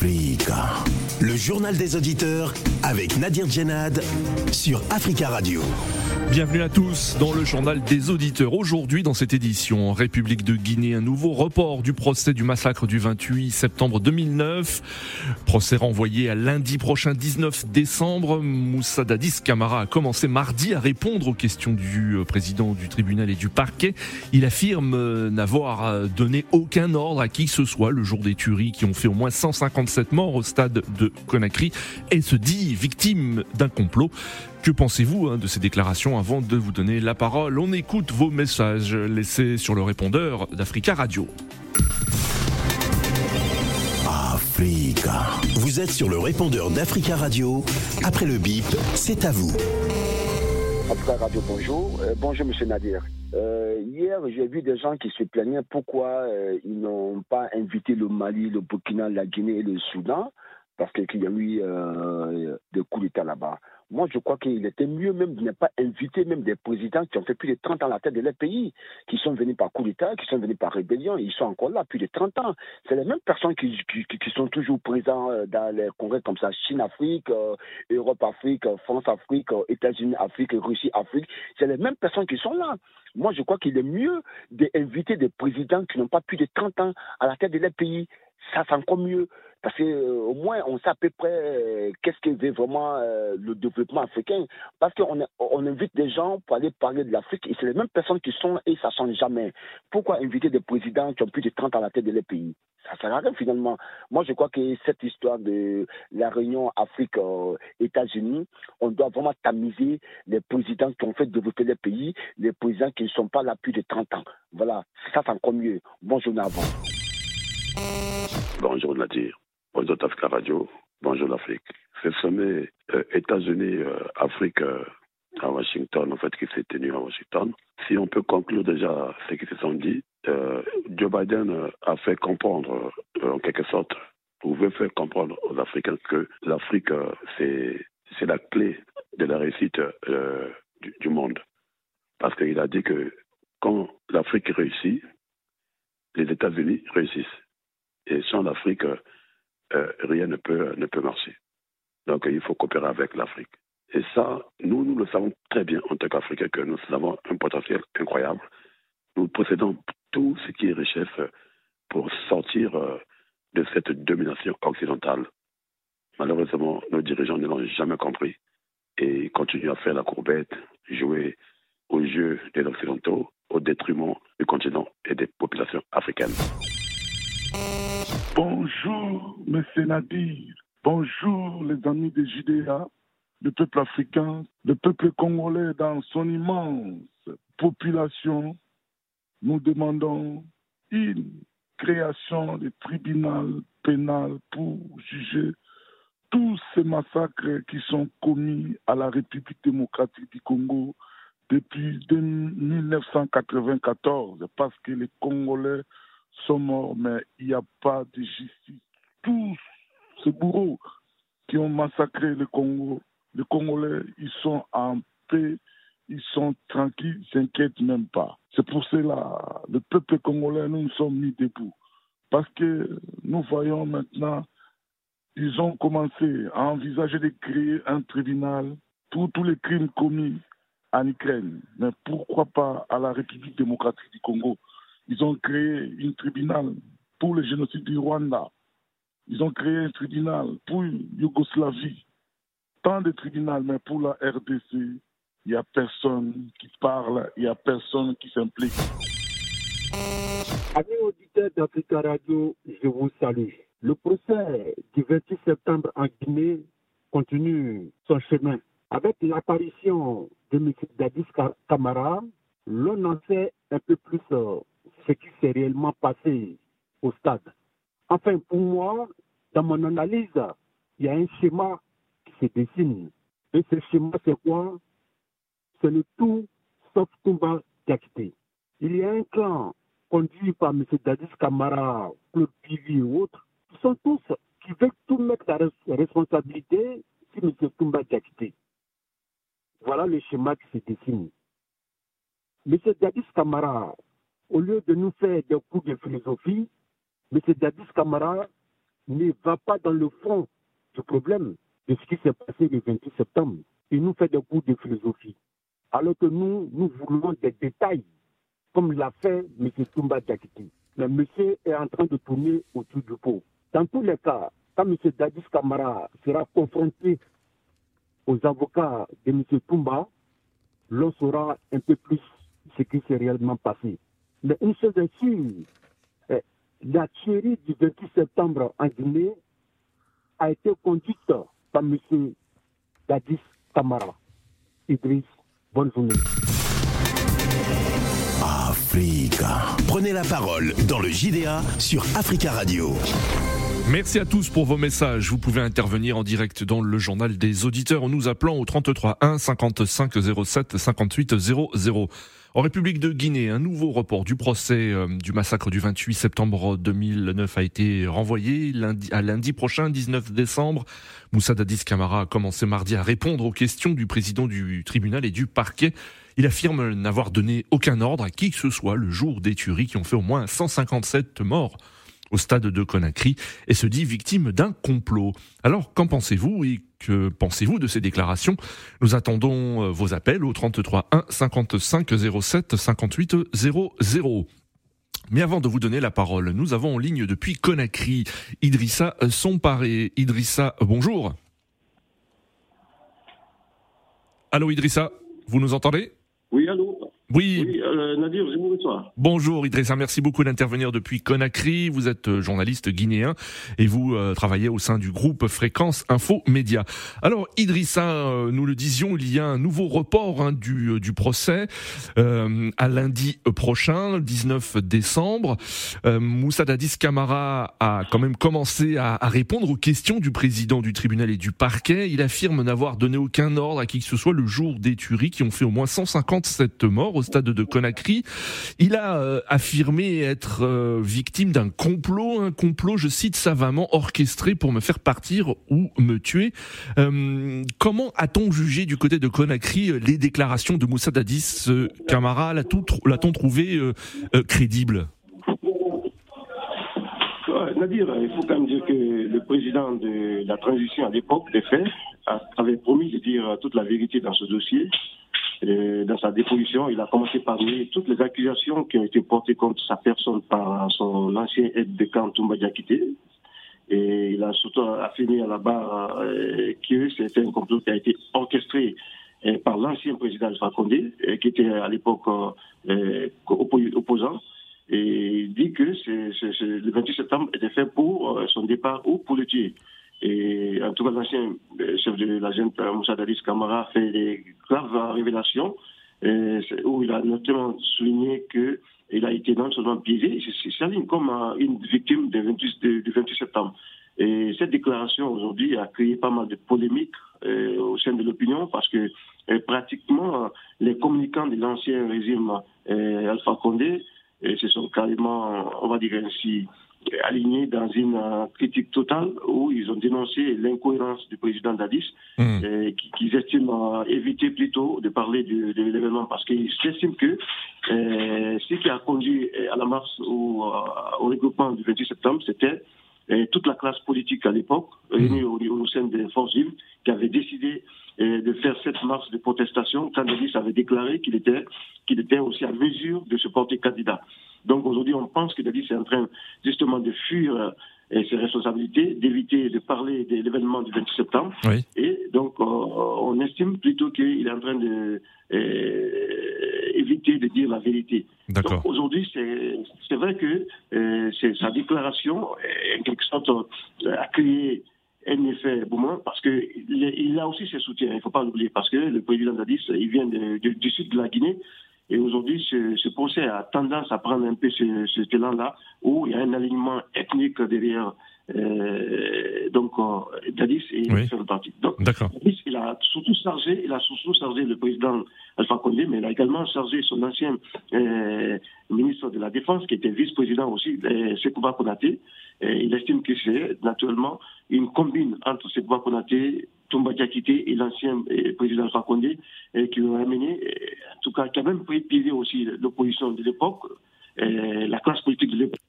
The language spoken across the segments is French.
Africa. Le journal des auditeurs avec Nadir Djenad sur Africa Radio. Bienvenue à tous dans le journal des auditeurs. Aujourd'hui, dans cette édition, en République de Guinée, un nouveau report du procès du massacre du 28 septembre 2009. Procès renvoyé à lundi prochain 19 décembre. Moussa Dadis Camara a commencé mardi à répondre aux questions du euh, président du tribunal et du parquet. Il affirme euh, n'avoir euh, donné aucun ordre à qui que ce soit le jour des tueries qui ont fait au moins 157 morts au stade de Conakry et se dit victime d'un complot. Que pensez-vous hein, de ces déclarations avant de vous donner la parole? On écoute vos messages laissés sur le répondeur d'Africa Radio. Africa. Vous êtes sur le répondeur d'Africa Radio. Après le bip, c'est à vous. Africa Radio, bonjour. Euh, bonjour, monsieur Nadir. Euh, hier, j'ai vu des gens qui se plaignaient pourquoi euh, ils n'ont pas invité le Mali, le Burkina, la Guinée et le Soudan, parce qu'il y a eu des coups d'État là-bas. Moi, je crois qu'il était mieux même de ne pas inviter même des présidents qui ont fait plus de 30 ans à la tête de leur pays, qui sont venus par coup d'État, qui sont venus par rébellion, ils sont encore là plus de 30 ans. C'est les mêmes personnes qui, sont toujours présents euh, dans les congrès comme ça, Chine-Afrique, Europe-Afrique, euh, France-Afrique, euh, États-Unis-Afrique, Russie-Afrique. C'est les mêmes personnes qui sont là. Moi, je crois qu'il est mieux d'inviter des présidents qui n'ont pas plus de 30 ans à la tête de leur pays. Ça, c'est encore mieux. Parce qu'au au moins, on sait à peu près euh, qu'est-ce que veut vraiment euh, le développement africain. Parce qu'on on invite des gens pour aller parler de l'Afrique et c'est les mêmes personnes qui sont et ça ne change jamais. Pourquoi inviter des présidents qui ont plus de 30 ans à la tête de leur pays? Ça ne sert à rien finalement. Moi, je crois que cette histoire de la réunion Afrique-États-Unis, on doit vraiment tamiser les présidents qui ont fait développer les pays, les présidents qui ne sont pas là plus de 30 ans. Voilà, ça c'est encore mieux. Bonjour à vous. Bonjour Nadir. Bonjour Africa Radio. Bonjour l'Afrique. Ce sommet euh, États-Unis-Afrique euh, à Washington, en fait, qui s'est tenu à Washington, si on peut conclure déjà ce qui se sont dit, euh, Joe Biden euh, a fait comprendre, euh, en quelque sorte, ou veut faire comprendre aux Africains que l'Afrique, euh, c'est la clé de la réussite euh, du monde. Parce qu'il a dit que quand l'Afrique réussit, les États-Unis réussissent. Et sans l'Afrique, euh, rien ne peut, ne peut marcher. Donc il faut coopérer avec l'Afrique. Et ça, nous, nous le savons très bien en tant qu'Africains que nous avons un potentiel incroyable. Nous possédons tout ce qui est richesse pour sortir euh, de cette domination occidentale. Malheureusement, nos dirigeants ne l'ont jamais compris et continuent à faire la courbette, jouer au jeu des Occidentaux au détriment du continent et des populations africaines. Bonjour, M. Nadir. Bonjour, les amis de JDA, le peuple africain, le peuple congolais dans son immense population. Nous demandons une création de tribunal pénal pour juger tous ces massacres qui sont commis à la République démocratique du Congo depuis 1994, parce que les Congolais sont morts, mais il n'y a pas de justice. Tous ces bourreaux qui ont massacré le Congo, les Congolais, ils sont en paix, ils sont tranquilles, ils s'inquiètent même pas. C'est pour cela, le peuple congolais, nous nous sommes mis debout. Parce que nous voyons maintenant, ils ont commencé à envisager de créer un tribunal pour tous les crimes commis en Ukraine. Mais pourquoi pas à la République démocratique du Congo? Ils ont créé un tribunal pour le génocide du Rwanda. Ils ont créé un tribunal pour Yougoslavie. Tant de tribunaux, mais pour la RDC, il n'y a personne qui parle, il n'y a personne qui s'implique. Amis auditeurs d'Africa Radio, je vous salue. Le procès du 28 septembre en Guinée continue son chemin. Avec l'apparition de M. Dadis Kamara, l'on en sait un peu plus euh, ce qui s'est réellement passé au stade. Enfin, pour moi, dans mon analyse, il y a un schéma qui se dessine. Et ce schéma, c'est quoi? C'est le tout sauf combat d'activité. Il y a un clan conduit par M. Dadis Kamara, Claude Pivi et autres, qui sont tous, qui veulent tout mettre la responsabilité sur M. Toumba Diakité. Voilà le schéma qui se dessine. M. Dadis Kamara, au lieu de nous faire des coups de philosophie, M. Dadis Kamara ne va pas dans le fond du problème de ce qui s'est passé le 28 septembre. Il nous fait des cours de philosophie. Alors que nous, nous voulons des détails, comme l'a fait M. Toumba Diakiti. Mais monsieur est en train de tourner autour du pot. Dans tous les cas, quand M. Dadis Kamara sera confronté aux avocats de M. Toumba, l'on saura un peu plus ce qui s'est réellement passé. Mais une chose est sûre, la tuerie du 28 septembre en Guinée a été conduite par M. Dadis Kamara. Idriss, bonne journée. Africa. Prenez la parole dans le JDA sur Africa Radio. Merci à tous pour vos messages. Vous pouvez intervenir en direct dans le journal des auditeurs en nous appelant au 33 1 55 07 58 00. En République de Guinée, un nouveau report du procès euh, du massacre du 28 septembre 2009 a été renvoyé à lundi prochain, 19 décembre. Moussa Dadis Camara a commencé mardi à répondre aux questions du président du tribunal et du parquet. Il affirme n'avoir donné aucun ordre à qui que ce soit le jour des tueries qui ont fait au moins 157 morts au stade de Conakry et se dit victime d'un complot. Alors, qu'en pensez-vous et que pensez-vous de ces déclarations? Nous attendons euh, vos appels au 33 1 55 07 58 00. Mais avant de vous donner la parole, nous avons en ligne depuis Conakry Idrissa Somparé. Idrissa, bonjour. Allô Idrissa, vous nous entendez? Oui, allô oui. oui euh, Nadir, bonsoir. Bonjour Idrissa, merci beaucoup d'intervenir depuis Conakry. Vous êtes euh, journaliste guinéen et vous euh, travaillez au sein du groupe Fréquence Info Média. Alors Idrissa, euh, nous le disions, il y a un nouveau report hein, du, du procès à lundi prochain, 19 décembre. Moussa Dadis Camara a quand même commencé à, à, répondre aux questions du président du tribunal et du parquet. Il affirme n'avoir donné aucun ordre à qui que ce soit le jour des tueries qui ont fait au moins 157 morts au stade de Conakry. Il a euh, affirmé être euh, victime d'un complot, un complot, je cite savamment, orchestré pour me faire partir ou me tuer. Euh, comment a-t-on jugé du côté de Conakry les déclarations de Moussa Dadis Camara? L'a-t-on trouvé crédible? Nadir, il faut quand même dire que le président de la transition à l'époque des faits avait promis de dire toute la vérité dans ce dossier dans sa déposition, il a commencé par nier toutes les accusations qui ont été portées contre sa personne par son ancien aide de camp Toumba. Et il a surtout affirmé à la barre euh, que c'était un complot qui a été orchestré euh, par l'ancien président Alpha Condé, euh, qui était à l'époque opposant. Et dit que le 28 septembre était fait pour son départ ou pour le tuer. Et en tout cas, l'ancien euh, chef de la jeune Moussa Dadis Kamara a fait des graves révélations euh, où il a notamment souligné que il a été non seulement piégé, il s'aligne comme une victime du 28, 28 septembre. Et cette déclaration aujourd'hui a créé pas mal de polémiques euh, au sein de l'opinion parce que pratiquement les communicants de l'ancien régime Alpha Condé se sont carrément, on va dire ainsi, alignés dans une euh, critique totale où ils ont dénoncé l'incohérence du président Dadis, mmh. qu'ils estiment éviter plutôt de parler de, de l'événement parce qu'ils estiment que euh, ce qui a conduit à la marche ou au regroupement du 28 septembre, c'était toute la classe politique à l'époque, réunie au, au, sein des forces vives, qui avait décidé de faire cette marche de protestation quand Dadis avait déclaré qu'il était, qu'il était aussi à mesure de se porter candidat. Donc aujourd'hui, on pense que Dadis est en train justement de fuir euh, ses responsabilités, d'éviter de parler de l'événement du 28 septembre. Oui. Et donc, euh, on estime plutôt qu'il est en train de euh, éviter de dire la vérité. D'accord. Aujourd'hui, c'est vrai que euh, sa déclaration, en quelque sorte, a créé un effet boumant parce que il, a aussi ses soutiens, il ne faut pas l'oublier, parce que le président Dadis, il vient de, du sud de la Guinée, et aujourd'hui, ce, procès a tendance à prendre un peu ce, ce là où il y a un alignement ethnique derrière. Euh, donc, euh, Dadis et Oui. fait partie. Donc, D'accord. Dadis, il a surtout chargé, il a surtout chargé le président Alpha Condé, mais il a également chargé son ancien euh, ministre de la Défense, qui était vice-président aussi, euh, Sekouba Konaté. Il estime que c'est naturellement une combine entre Sekouba Konaté, Toumba Diakité et l'ancien président Alpha Condé, qui ont amené, en tout cas, qui a même pris pilier aussi l'opposition de l'époque, la classe politique de l'époque.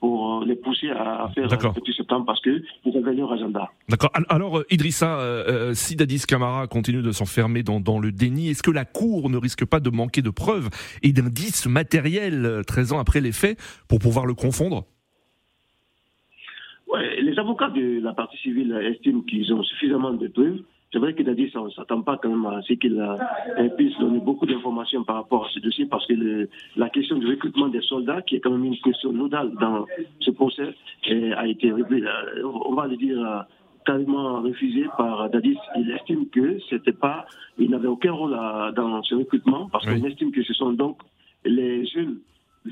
Pour les pousser à faire petit septembre parce que vous avez leur agenda. D'accord. Alors, Idrissa, euh, si Dadis Camara continue de s'enfermer dans, dans, le déni, est-ce que la Cour ne risque pas de manquer de preuves et d'indices matériels 13 ans après les faits pour pouvoir le confondre? Ouais, Les avocats de la partie civile estiment qu'ils ont suffisamment de preuves c'est vrai qu'il a dit ça, on ne s'attend pas quand même à ce qu'il puisse donner beaucoup d'informations par rapport à ce dossier parce que la question du recrutement des soldats, qui est quand même une question nodale dans ce procès, a été on va le dire, euh, carrément refusé par Dadis. Il estime que c'était pas, il n'avait aucun rôle dans ce recrutement parce qu'on estime que ce sont donc les jeunes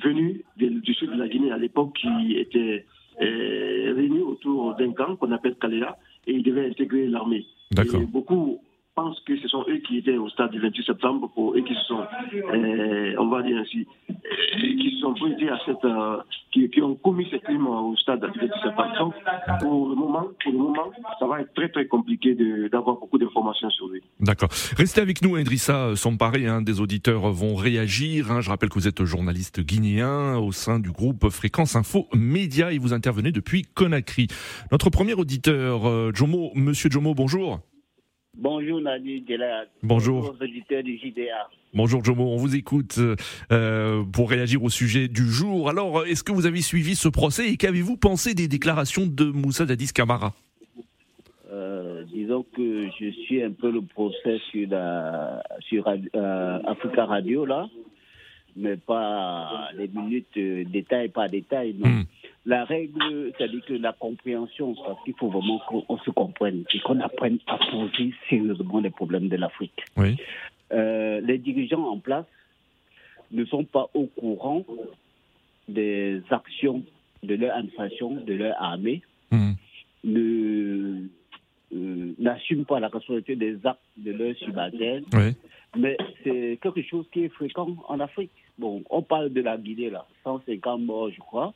venus du sud de la Guinée à l'époque qui étaient euh, réunis autour d'un camp qu'on appelle Kalea et ils devaient intégrer l'armée. D'accord. Pensent que ce sont eux qui étaient au stade du 28 septembre, pour eux qui se sont, euh, on va dire ainsi, euh, qui se sont pointés à cette, euh, qui, ont commis ces crimes au stade du 28 septembre. Donc, pour le moment, pour le moment, ça va être très très compliqué d'avoir beaucoup d'informations sur lui. D'accord. Restez avec nous, Idrissa Samparé. Hein, des auditeurs vont réagir. Hein. Je rappelle que vous êtes journaliste guinéen au sein du groupe Fréquence Info Média et vous intervenez depuis Conakry. Notre premier auditeur, Jomo, Monsieur Jomo, bonjour. Bonjour Nadi Bonjour. Bonjour auditeurs du JDA. Bonjour Jomo, on vous écoute euh, pour réagir au sujet du jour. Alors, est-ce que vous avez suivi ce procès et qu'avez-vous pensé des déclarations de Moussa Dadis Camara euh, Disons que je suis un peu le procès sur, la, sur euh, Africa Radio là, mais pas les minutes détail par détail. Non. Hmm la règle, c'est-à-dire que la compréhension, parce qu'il faut vraiment qu'on se comprenne et qu'on apprenne à poser sérieusement les problèmes de l'Afrique. Oui. Euh, les dirigeants en place ne sont pas au courant des actions de leur administration, de leur armée, mmh. ne euh, n'assument pas la responsabilité des actes de leurs subalternes. Oui. Mais c'est quelque chose qui est fréquent en Afrique. Bon, on parle de la Guinée, là, 150 morts, je crois.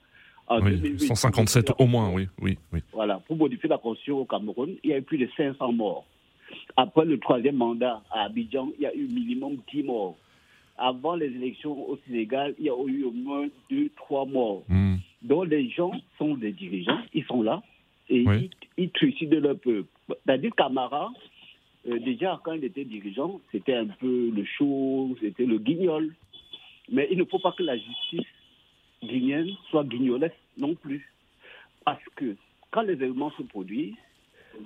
157 au moins, oui, oui, oui. Voilà, pour modifier la constitution au Cameroun, il y a eu plus de 500 morts. Après le troisième mandat à Abidjan, il y a eu minimum 10 morts. Avant les élections au Sénégal, il y a eu au moins 2, 3 morts. Hmm. Donc les gens sont des dirigeants, ils sont là et ils, ils trucident leur peuple. C'est-à-dire Camara, euh, déjà quand il était dirigeant, c'était un peu le show, c'était le guignol. Mais il ne faut pas que la justice guinéenne soit guignolesse non plus. Parce que quand les événements se produisent,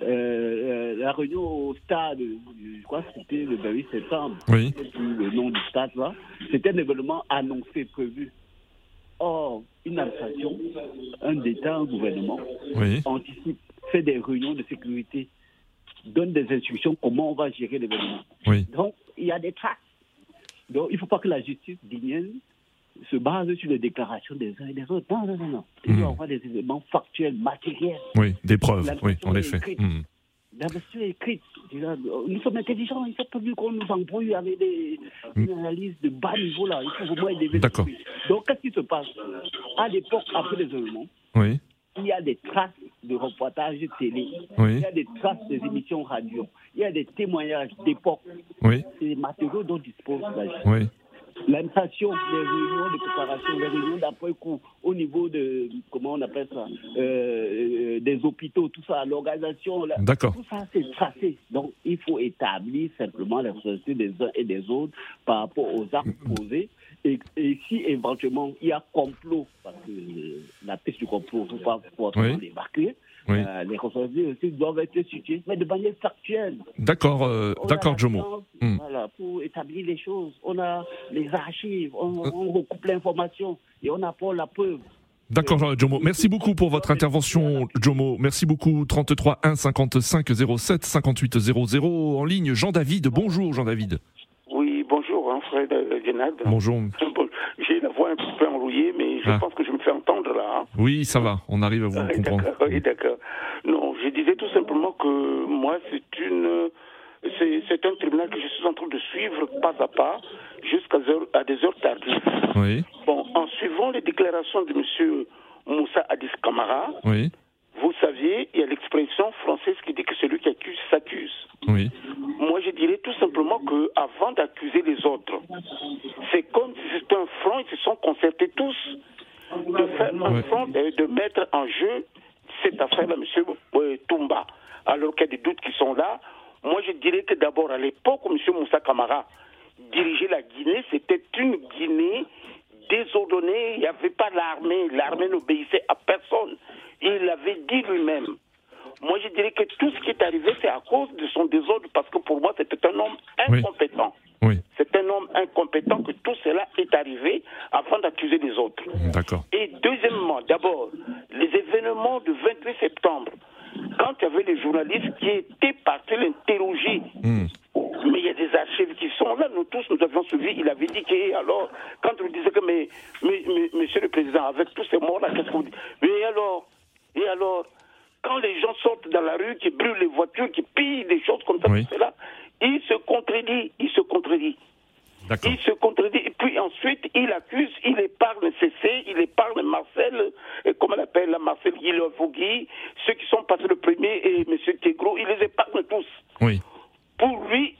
euh, euh, la réunion au stade, je crois que c'était le 28 septembre, oui. le nom du stade là, c'était un événement annoncé, prévu. Or, une administration, un État, un gouvernement, anticipe, fait des réunions de sécurité, donne des instructions comment on va gérer l'événement. Donc, il y a des traces. Donc, il ne faut pas que la justice guinéenne se base sur les déclarations des uns et des autres. Non, non, non, non. Il hmm. avoir des éléments factuels, matériels. Oui, des preuves, oui, en effet. Mmh. La version écrite. Nous sommes intelligents, il faut pas qu'on nous embrouille avec des hmm. analyses de bas niveau là. Il faut vraiment aider. D'accord. Donc, qu'est-ce qui se passe? À l'époque, après les événements, oui. il y a des traces de reportages télé, oui. il y a des traces des émissions radio, il y a des témoignages d'époque. Oui. C'est des matériaux dont dispose la justice. L'inflation des réunions de préparation, les réunions d'après-coup au niveau de, comment on appelle ça, euh, des hôpitaux, tout ça, l'organisation, tout ça c'est tracé. Donc il faut établir simplement la responsabilité des uns et des autres par rapport aux actes posés. Et, et, si éventuellement il y a complot, parce que la piste du complot, il ne faut pas forcément oui. débarquer, euh, les responsabilités aussi doivent être situées, mais de manière factuelle. D'accord, euh, d'accord, Jomo. Hmm. Voilà, pour établir les choses. On a les archives, on, on recoupe l'information et on apporte la preuve. D'accord, Jomo. Merci beaucoup pour votre intervention, Jomo. Merci beaucoup. 33 1 55 07 58 00 en ligne. Jean-David, bonjour Jean-David. Oui, bonjour, hein, Fred. Bonjour. J'ai la voix un peu enrouillée, mais je ah. pense que Oui, ça va, on arrive à vous ah, comprendre. Oui, d'accord. Non, je disais tout simplement que moi, c'est une. C'est un tribunal que je suis en train de suivre pas à pas jusqu'à à des heures tardives. Oui. Bon, en suivant les déclarations de M. Moussa Addis Kamara, oui. vous saviez, il y a l'expression française qui dit que celui qui accuse s'accuse. Oui. Moi, je dirais tout simplement que avant d'accuser les autres, c'est comme si c'était un front, ils se sont concertés tous de faire front, de, jeu cette affaire-là, M. Euh, Toumba. Alors qu'il y a des doutes qui sont là. Moi, je dirais que d'abord, à l'époque où M. Moussa Kamara dirigeait la Guinée, c'était une Guinée désordonnée. Il n'y avait pas l'armée. L'armée n'obéissait à personne. Il l'avait dit lui-même. Moi, je dirais que tout ce qui est arrivé, c'est à cause de son désordre, parce que pour moi, c'était un homme incompétent. Oui. C'est un homme incompétent que tout cela est arrivé avant d'accuser les autres. D'accord. Et deuxièmement, d'abord, les événements du 28 septembre, quand il y avait les journalistes qui étaient partis l'interroger, Hmm. mais il y a des archives qui sont là, nous tous, nous avions suivi, il avait dit que, alors, quand on disait que, mais, mais- mais- monsieur le président, avec tous ces morts-là, qu'est-ce qu'on dit Mais alors, et alors, quand les gens sortent dans la rue, qui brûlent les voitures, qui pillent des choses comme ça, Oui. tout cela, il se contredit, il se contredit. Il se contredit. Et puis ensuite, il accuse, il épargne CC, il épargne Marcel, et comment on appelle Marcel Guillervogui, ceux qui sont passés le premier, et M. Tegro, il les épargne tous. Oui. Pour lui,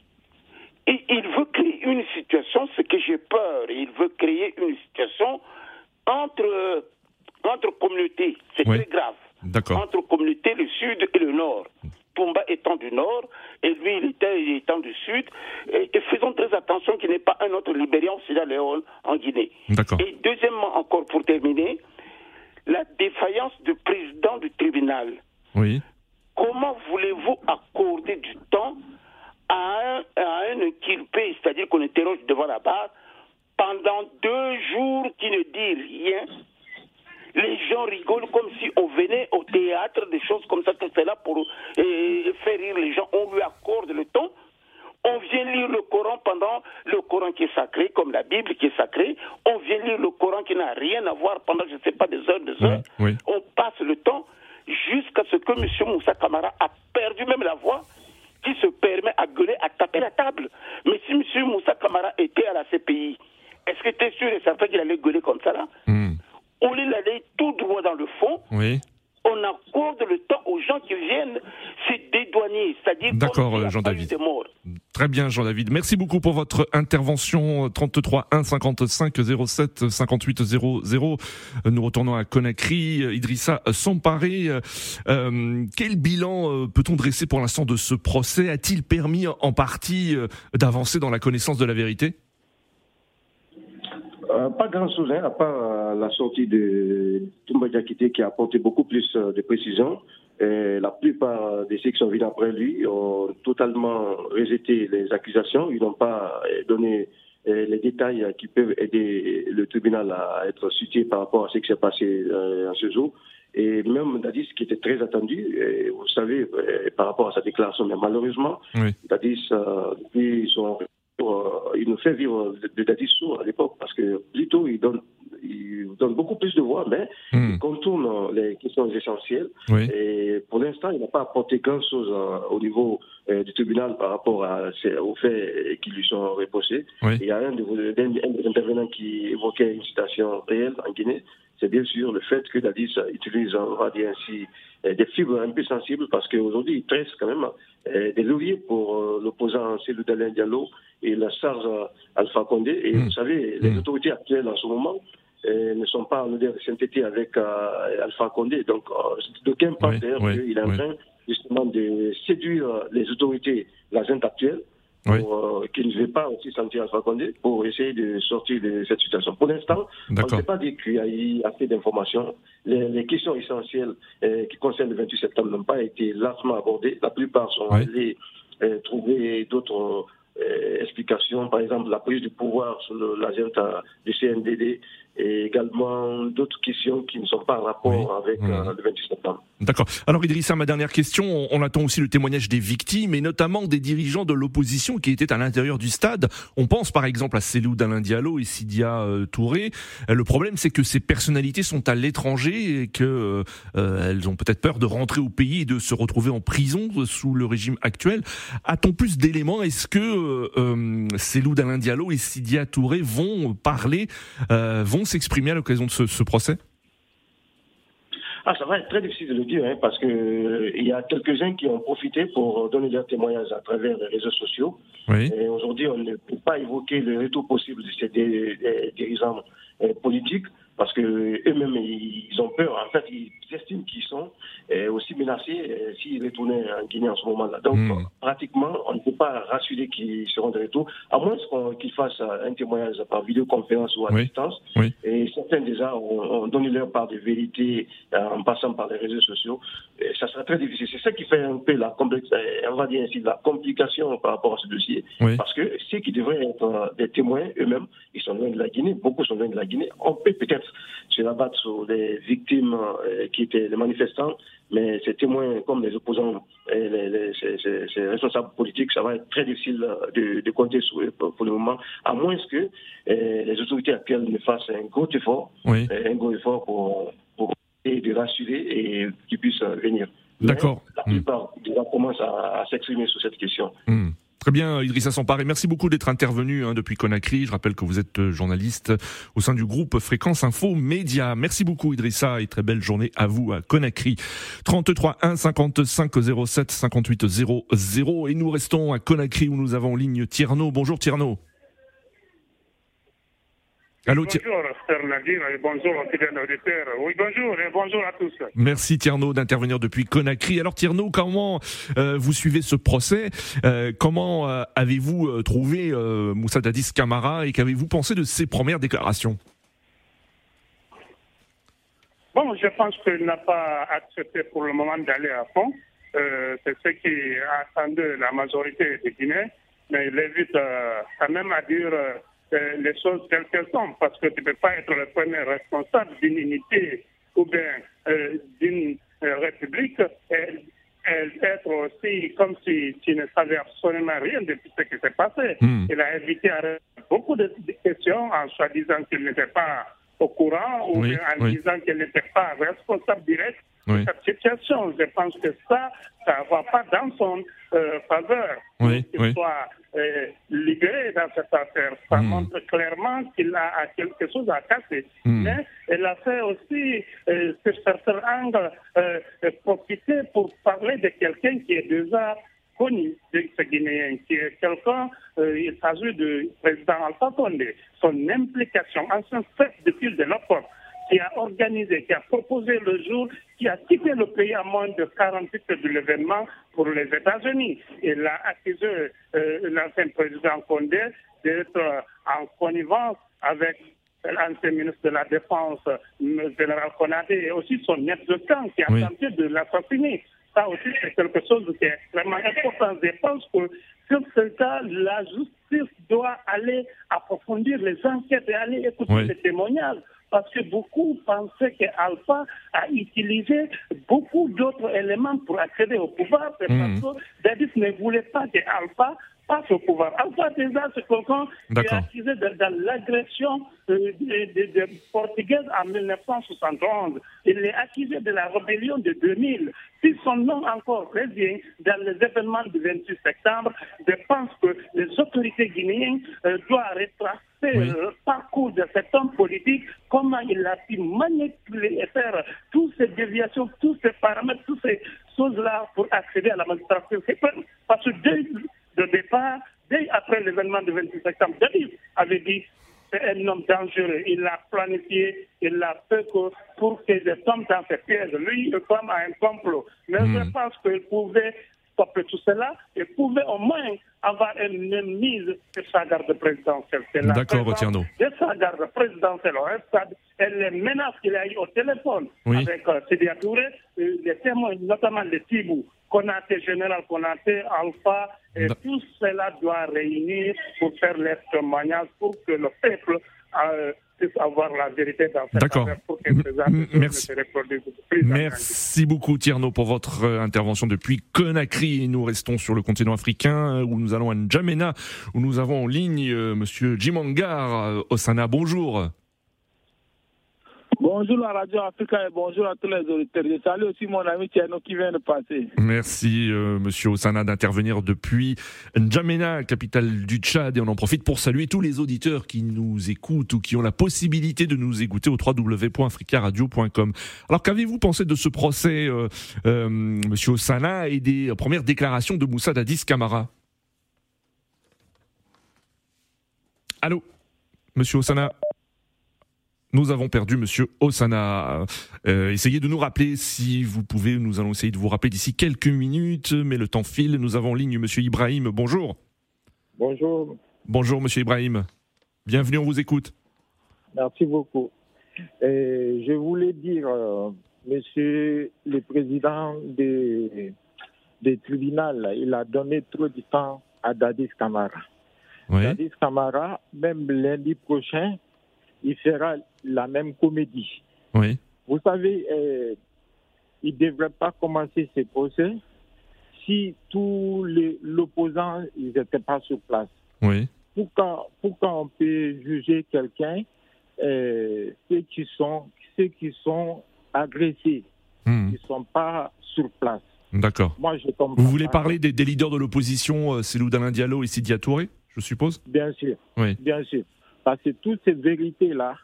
il, il veut créer une situation, ce que j'ai peur, il veut créer une situation entre, entre communautés. C'est Oui. très grave. D'accord. Entre communautés, le sud et le nord. Pumba étant du nord et lui, il était il étant du sud. Et, et faisons très attention qu'il n'y ait pas un autre Libérian Sierra Leone en Guinée. Et deuxièmement, encore pour terminer, la défaillance du président du tribunal. Oui. Comment voulez-vous accorder du temps à un, à un inculpé, c'est-à-dire qu'on interroge devant la barre, pendant deux jours qui ne dit rien les gens rigolent comme si on venait au théâtre, des choses comme ça, tout cela pour euh, faire rire les gens. On lui accorde le temps. On vient lire le Coran pendant le Coran qui est sacré, comme la Bible qui est sacrée. On vient lire le Coran qui n'a rien à voir pendant, je ne sais pas, des heures, des heures. Oui. On passe le temps jusqu'à ce que M. Moussa Kamara a perdu même la voix qui se permet à gueuler, à taper la table. Mais si M. Moussa Kamara était à la CPI, est-ce que tu es sûr et certain qu'il allait gueuler comme ça là? Hmm. Au lieu d'aller tout droit dans le fond, Oui. on accorde le temps aux gens qui viennent se dédouaner, c'est-à-dire D'accord, a Jean-David. Très bien, Jean-David. Merci beaucoup pour votre intervention. 33 1 55 07 58 00. Nous retournons à Conakry. Idrissa Samparé, euh, euh, quel bilan euh, peut-on dresser pour l'instant de ce procès? A-t-il permis en partie euh, d'avancer dans la connaissance de la vérité? Euh, pas grand-chose, hein, à part la sortie de Toumba qui a apporté beaucoup plus euh, de précisions. Et la plupart de ceux qui sont venus après lui ont totalement rejeté les accusations. Ils n'ont pas euh, donné euh, les détails qui peuvent aider le tribunal à être situé par rapport à ce qui s'est passé en ce jour. Et même Dadis, qui était très attendu, et vous savez, par rapport à sa déclaration, mais malheureusement, Oui. Dadis, euh, depuis son il nous fait vivre de, de Dadis sourd à l'époque parce que plutôt il donne, il donne beaucoup plus de voix, mais Hmm. il contourne les questions essentielles. Oui. Et pour l'instant, il n'a pas apporté grand-chose euh, au niveau euh, du tribunal par rapport à, aux faits qui lui sont reprochés. Oui. Il y a un, de un des intervenants qui évoquait une situation réelle en Guinée. C'est bien sûr le fait que Dadis utilise, on va dire ainsi, euh, des fibres un peu sensibles parce qu'aujourd'hui, il tresse quand même euh, des leviers pour euh, l'opposant Célou Dalin Diallo et la charge euh, Alpha Condé. Et Mm. vous savez, les Mm. autorités actuelles en ce moment euh, ne sont pas en odeur de sainteté avec euh, Alpha Condé. Donc, euh, d'aucuns pensent d'ailleurs oui, qu'il est en train justement de séduire les autorités, la junte actuelle, Oui. euh, qu'ils ne veulent pas aussi sentir Alpha Condé pour essayer de sortir de cette situation. Pour l'instant, on ne peut pas dire qu'il y a eu assez d'informations. Les, les questions essentielles euh, qui concernent le 28 septembre n'ont pas été largement abordées. La plupart sont Oui. allés euh, trouver d'autres explications, par exemple la prise du pouvoir sur l'agenda du CNDD et également d'autres questions qui ne sont pas en rapport Oui. avec Mhm. euh, le 28 septembre. D'accord. Alors Idrissa, ma dernière question, on, on attend aussi le témoignage des victimes et notamment des dirigeants de l'opposition qui étaient à l'intérieur du stade. On pense par exemple à Célou Dalin Diallo et Sidia euh, Touré. Euh, le problème c'est que ces personnalités sont à l'étranger et que euh, elles ont peut-être peur de rentrer au pays et de se retrouver en prison sous le régime actuel. A-t-on plus d'éléments? Est-ce que Célou Dalin Diallo et Sidia Touré vont parler, euh, vont s'exprimer à l'occasion de ce, ce procès? Ah, ça va être très difficile de le dire, hein, parce que euh, il y a quelques-uns qui ont profité pour donner leur témoignage à travers les réseaux sociaux. Oui. Et aujourd'hui, on ne peut pas évoquer le retour possible de ces dé- dirigeants euh, politiques parce que eux-mêmes ils ont peur. En fait, ils estiment qu'ils sont euh, aussi menacés euh, s'ils retournaient en Guinée en ce moment-là. Donc, hmm. pratiquement, on ne peut pas rassurer qu'ils seront de retour, à moins qu'ils fassent un témoignage par vidéoconférence ou à distance. Et certains déjà ont, donné leur part de vérité euh, en passant par les réseaux sociaux. Et ça sera très difficile. C'est ça qui fait un peu la on va dire ainsi, la complication par rapport à ce dossier. Parce que ceux qui devraient être des témoins eux-mêmes, ils sont loin de la Guinée, beaucoup sont loin de la Guinée. On peut peut-être se rabattre sur les victimes qui étaient les manifestants, mais ces témoins, comme les opposants et les, ces, responsables politiques, ça va être très difficile de, de compter sur eux pour, le moment, à moins que eh, les autorités actuelles ne fassent un gros effort, un gros effort pour, pour de rassurer et qu'ils puissent venir. D'accord. La plupart des gens commencent à, s'exprimer sur cette question. Hmm. Très bien, Idrissa Samparé. Merci beaucoup d'être intervenu hein, depuis Conakry. Je rappelle que vous êtes euh, journaliste au sein du groupe Fréquence Info Média. Merci beaucoup, Idrissa, et très belle journée à vous à Conakry. 33 1 55 07 58 00. Et nous restons à Conakry où nous avons ligne Tierno. Bonjour Tierno. Allô, bonjour, Sœur Nadine, et bonjour, fidèles auditeurs. Oui, bonjour, et bonjour à tous. Merci, Tierno, d'intervenir depuis Conakry. Alors, Tierno, comment euh, vous suivez ce procès? Euh, Comment euh, avez-vous trouvé Moussa Dadis Camara et qu'avez-vous pensé de ses premières déclarations? Bon, je pense qu'il n'a pas accepté pour le moment d'aller à fond. C'est ce qui a attendu la majorité des Guinéens, mais il évite quand même à dire les choses telles qu'elles sont, parce que tu ne peux pas être le premier responsable d'une unité ou bien euh, d'une euh, république et, être aussi comme si tu ne savais absolument rien de ce qui s'est passé. Hmm. Il a évité beaucoup de questions en soi disant qu'il n'était pas au courant ou en disant qu'il n'était pas responsable direct de cette situation. Je pense que ça, ça ne va pas dans son euh, faveur. qu'il soit euh, libéré dans cette affaire. Ça hmm. montre clairement qu'il a quelque chose à casser. Hmm. Mais elle a fait aussi, euh, sur certains angles, euh, profiter pour parler de quelqu'un qui est déjà connu de ce Guinéen, qui est quelqu'un, il s'agit du président Alpha Condé. Son implication, ancien chef de file de l'OPOP, qui a organisé, qui a proposé le jour, qui a quitté le pays à moins de 48 heures de l'événement pour les États-Unis. Il a accusé euh, l'ancien président Condé d'être euh, en connivence avec l'ancien ministre de la Défense, le général Konadé, et aussi son aide de camp qui a tenté de l'assassiner. Ça aussi, c'est quelque chose qui est extrêmement important. Je pense que sur ce cas, la justice doit aller approfondir les enquêtes et aller écouter les témoignages parce que beaucoup pensaient qu'Alpha a utilisé beaucoup d'autres éléments pour accéder au pouvoir. C'est mmh. parce que David ne voulait pas qu'Alpha au pouvoir. Alpha, déjà, c'est quelqu'un qui est accusé de, l'agression euh, des Portugaises en 1971. Il est accusé de la rébellion de 2000. Si son nom encore revient dans les événements du 28 septembre, je pense que les autorités guinéennes euh, doivent retracer le parcours de cet homme politique, comment il a pu manipuler et faire toutes ces déviations, tous ces paramètres, toutes ces choses-là pour accéder à la magistrature. Parce que le départ, dès après l'événement du 26 septembre, David avait dit c'est un homme dangereux. Il l'a planifié, il l'a fait pour que les hommes dans ses pièges. Lui, il tombe à un complot. Mais je hmm. pense qu'il pouvait stopper tout cela et pouvait au moins avoir une mise sur sa garde présidentielle. D'accord, Tierno. De sa garde présidentielle au stade et les menaces qu'il a eues au téléphone avec euh, Touré, euh, les témoins, notamment les Tibou, Konaté, Général Konaté, Alpha, et tout cela doit réunir pour faire témoignages pour que le peuple euh, puisse avoir la vérité dans cette D'accord. pour Merci. Merci beaucoup Tierno pour votre euh, intervention depuis Conakry. Nous restons sur le continent africain où nous allons à N'Djamena où nous avons en ligne euh, monsieur Jimangar Osana. Bonjour. Bonjour la Radio Africa et bonjour à tous les auditeurs. Je salue aussi mon ami Tierno qui vient de passer. Merci euh, Monsieur Osana d'intervenir depuis N'Djamena, capitale du Tchad. Et on en profite pour saluer tous les auditeurs qui nous écoutent ou qui ont la possibilité de nous écouter au www.africaradio.com. Alors qu'avez-vous pensé de ce procès, euh, euh, Monsieur Osana, et des premières déclarations de Moussa Dadis Camara? Allô? Monsieur Osana nous avons perdu Monsieur Osana. Euh, essayez de nous rappeler si vous pouvez. Nous allons essayer de vous rappeler d'ici quelques minutes, mais le temps file. Nous avons en ligne Monsieur Ibrahim. Bonjour. Bonjour. Bonjour Monsieur Ibrahim. Bienvenue, on vous écoute. Merci beaucoup. je voulais dire, euh, Monsieur le Président des, des tribunaux, il a donné trop de temps à Dadis Kamara. Dadis Kamara, même lundi prochain, il fera la même comédie. Oui. Vous savez, euh, il ne devrait pas commencer ses procès si tous les l'opposant n'étaient pas sur place. Oui. Pourquoi, pourquoi on peut juger quelqu'un, euh, ceux qui sont ceux qui sont agressés, hmm. qui ne sont pas sur place? D'accord. Moi, je Vous voulez parler des, leaders de l'opposition, euh, Célou Dalin Diallo et Sidi Touré, je suppose? Bien sûr. Oui. Bien sûr. Parce que toutes ces vérités-là,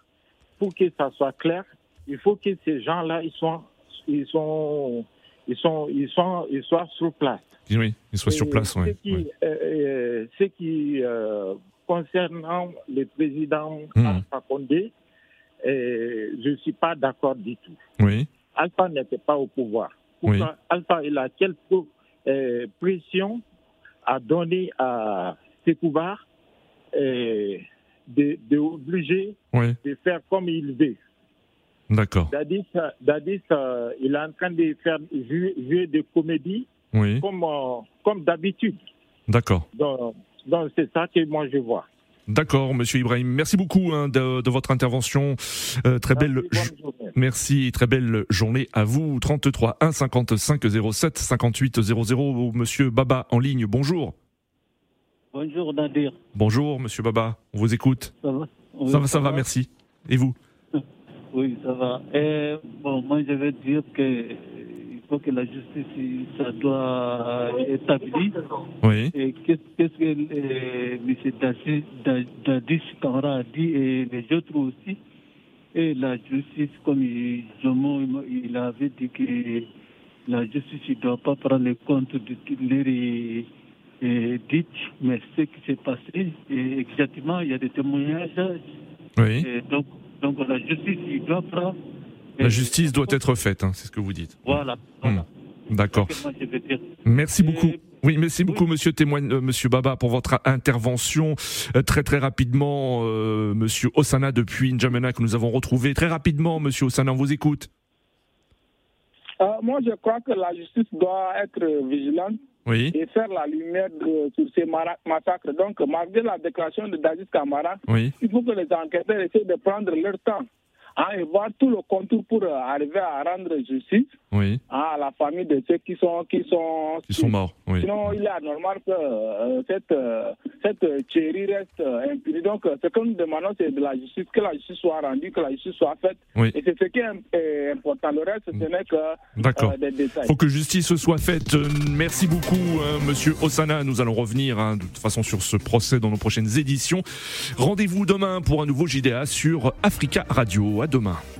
pour que ça soit clair, il faut que ces gens-là, ils sont, ils sont, ils sont, ils sont, ils soient sur place. Oui, ils soient sur place, oui. Ce qui, euh, concernant le président hmm. Alpha Condé, euh, je ne suis pas d'accord du tout. Oui. Alpha n'était pas au pouvoir. Pourquoi Alpha, il a quelle euh, pression à donner à ses de, de de faire comme il veut. D'accord. Dadis, Dadis euh, il est en train de faire jouer, des comédies comme, euh, comme d'habitude. D'accord. Donc, c'est ça que moi je vois. D'accord, Monsieur Ibrahim. Merci beaucoup hein, de, votre intervention. Euh, très belle. Merci, très belle journée à vous. 33 1 55 07 58 00. Monsieur Baba en ligne. Bonjour. Bonjour Nadir. Bonjour Monsieur Baba, on vous écoute. Ça va ça, va, ça va, merci. Et vous Oui, ça va. Et, bon, moi je vais dire que il faut que la justice, ça doit être établi. Oui. Et qu'est-ce que euh, M. Dadis Kamara a dit et les autres aussi. Et la justice, comme il, il avait dit que la justice ne doit pas prendre compte de les et dites, mais ce qui s'est passé, et exactement, il y a des témoignages. Oui. donc, donc la justice, il doit prendre. La justice doit être faite, hein, c'est ce que vous dites. Voilà. Hmm. D'accord. Merci beaucoup. Oui, merci beaucoup, Monsieur témoigne, euh, Monsieur Baba, pour votre intervention. Euh, très très rapidement, euh, Monsieur Osana depuis N'Djamena que nous avons retrouvé. Très rapidement, Monsieur Osana, on vous écoute. moi, je crois que la justice doit être vigilante et faire la lumière sur ces massacres. Donc, malgré la déclaration de Dadis Kamara, il faut que les enquêteurs essaient de prendre leur temps hein, et voir tout le contour pour arriver à rendre justice oui. à la famille de ceux qui sont qui sont, qui sont morts. Oui. Sinon, il est anormal que euh, cette euh, cette chérie reste euh, impunie. Donc, ce que nous demandons, c'est de la justice, que la justice soit rendue, que la justice soit faite. Et c'est ce qui est important. Le reste, ce n'est que des détails. Il faut que justice soit faite. Merci beaucoup, Monsieur Osana. Nous allons revenir hein, de toute façon sur ce procès dans nos prochaines éditions. Rendez-vous demain pour un nouveau JDA sur Africa Radio. À demain.